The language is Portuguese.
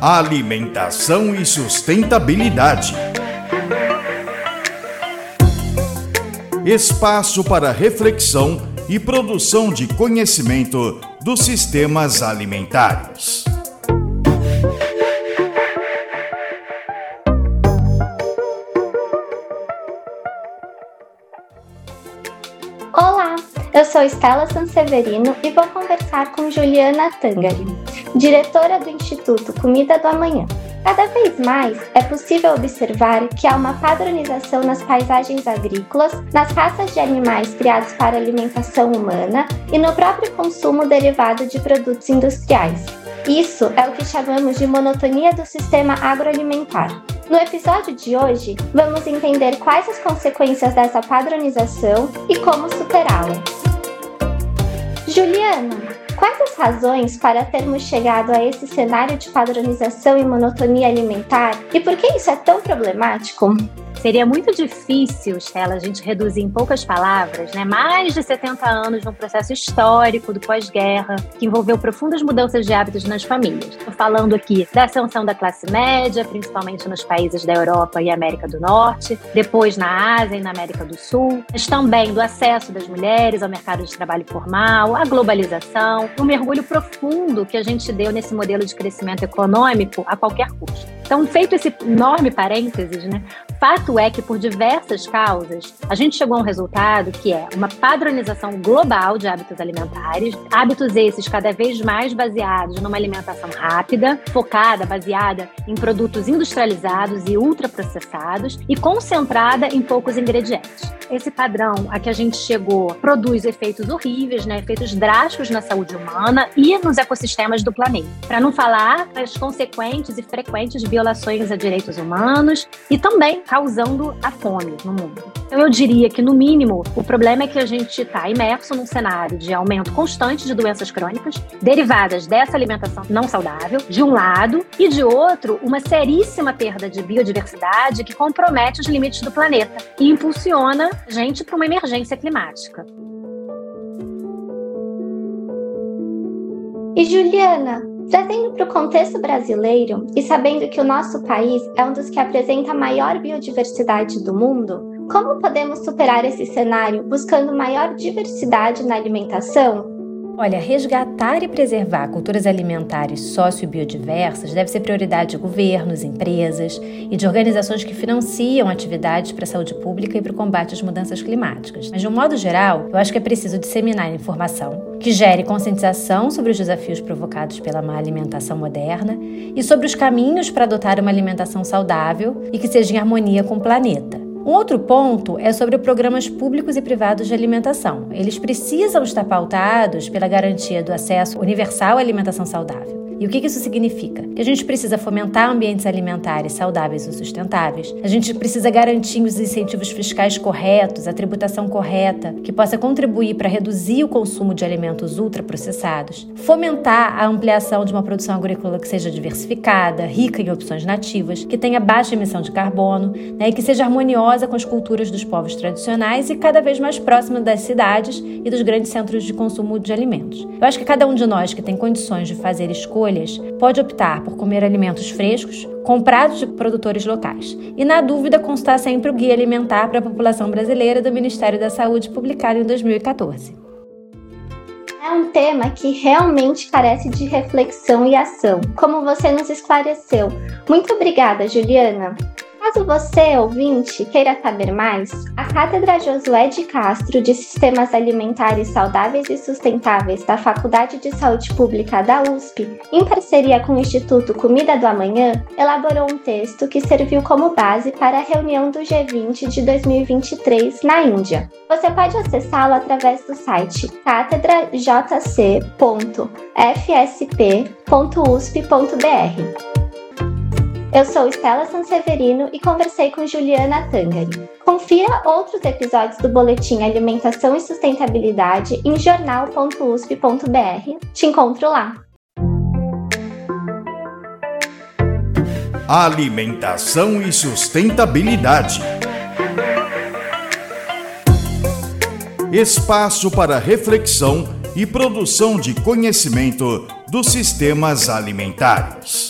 Alimentação e sustentabilidade. Espaço para reflexão e produção de conhecimento dos sistemas alimentares. Olá, eu sou Estela Sanseverino e vou conversar com Juliana Tangari, diretora do Instituto Comida do Amanhã. Cada vez mais é possível observar que há uma padronização nas paisagens agrícolas, nas raças de animais criados para alimentação humana e no próprio consumo derivado de produtos industriais. Isso é o que chamamos de monotonia do sistema agroalimentar. No episódio de hoje, vamos entender quais as consequências dessa padronização e como superá-la. Juliana, quais as razões para termos chegado a esse cenário de padronização e monotonia alimentar e por que isso é tão problemático? Seria muito difícil, Stella, a gente reduzir em poucas palavras, né? Mais de 70 anos de um processo histórico do pós-guerra que envolveu profundas mudanças de hábitos nas famílias. Estou falando aqui da ascensão da classe média, principalmente nos países da Europa e América do Norte, depois na Ásia e na América do Sul, mas também do acesso das mulheres ao mercado de trabalho formal, a globalização, o mergulho profundo que a gente deu nesse modelo de crescimento econômico a qualquer custo. Então, feito esse enorme parênteses, né? Fato é que, por diversas causas, a gente chegou a um resultado que é uma padronização global de hábitos alimentares, hábitos esses cada vez mais baseados numa alimentação rápida, focada, baseada em produtos industrializados e ultraprocessados e concentrada em poucos ingredientes. Esse padrão a que a gente chegou produz efeitos horríveis, né, efeitos drásticos na saúde humana e nos ecossistemas do planeta. Para não falar das consequentes e frequentes violações a direitos humanos e também causando a fome no mundo. Então, eu diria que, no mínimo, o problema é que a gente está imerso num cenário de aumento constante de doenças crônicas derivadas dessa alimentação não saudável, de um lado, e de outro, uma seríssima perda de biodiversidade que compromete os limites do planeta e impulsiona a gente para uma emergência climática. E Juliana, Trazendo para o contexto brasileiro e sabendo que o nosso país é um dos que apresenta a maior biodiversidade do mundo, como podemos superar esse cenário buscando maior diversidade na alimentação? Olha, resgatar e preservar culturas alimentares sócio-biodiversas deve ser prioridade de governos, empresas e de organizações que financiam atividades para a saúde pública e para o combate às mudanças climáticas. Mas, de um modo geral, eu acho que é preciso disseminar informação que gere conscientização sobre os desafios provocados pela má alimentação moderna e sobre os caminhos para adotar uma alimentação saudável e que seja em harmonia com o planeta. Um outro ponto é sobre programas públicos e privados de alimentação. Eles precisam estar pautados pela garantia do acesso universal à alimentação saudável. E o que isso significa? Que a gente precisa fomentar ambientes alimentares saudáveis e sustentáveis, a gente precisa garantir os incentivos fiscais corretos, a tributação correta, que possa contribuir para reduzir o consumo de alimentos ultraprocessados, fomentar a ampliação de uma produção agrícola que seja diversificada, rica em opções nativas, que tenha baixa emissão de carbono né, e que seja harmoniosa com as culturas dos povos tradicionais e cada vez mais próxima das cidades e dos grandes centros de consumo de alimentos. Eu acho que cada um de nós que tem condições de fazer escolhas escolhas, pode optar por comer alimentos frescos, comprados de produtores locais. E, na dúvida, constar sempre o Guia Alimentar para a População Brasileira do Ministério da Saúde, publicado em 2014. É um tema que realmente carece de reflexão e ação, como você nos esclareceu. Muito obrigada, Juliana. Caso você, ouvinte, queira saber mais, a Cátedra Josué de Castro de Sistemas Alimentares Saudáveis e Sustentáveis da Faculdade de Saúde Pública da USP, em parceria com o Instituto Comida do Amanhã, elaborou um texto que serviu como base para a reunião do G20 de 2023 na Índia. Você pode acessá-lo através do site catedrajc.fsp.usp.br. Eu sou Estela Sanseverino e conversei com Juliana Tangari. Confira outros episódios do Boletim Alimentação e Sustentabilidade em jornal.usp.br. Te encontro lá. Alimentação e sustentabilidade. Espaço para reflexão e produção de conhecimento dos sistemas alimentares.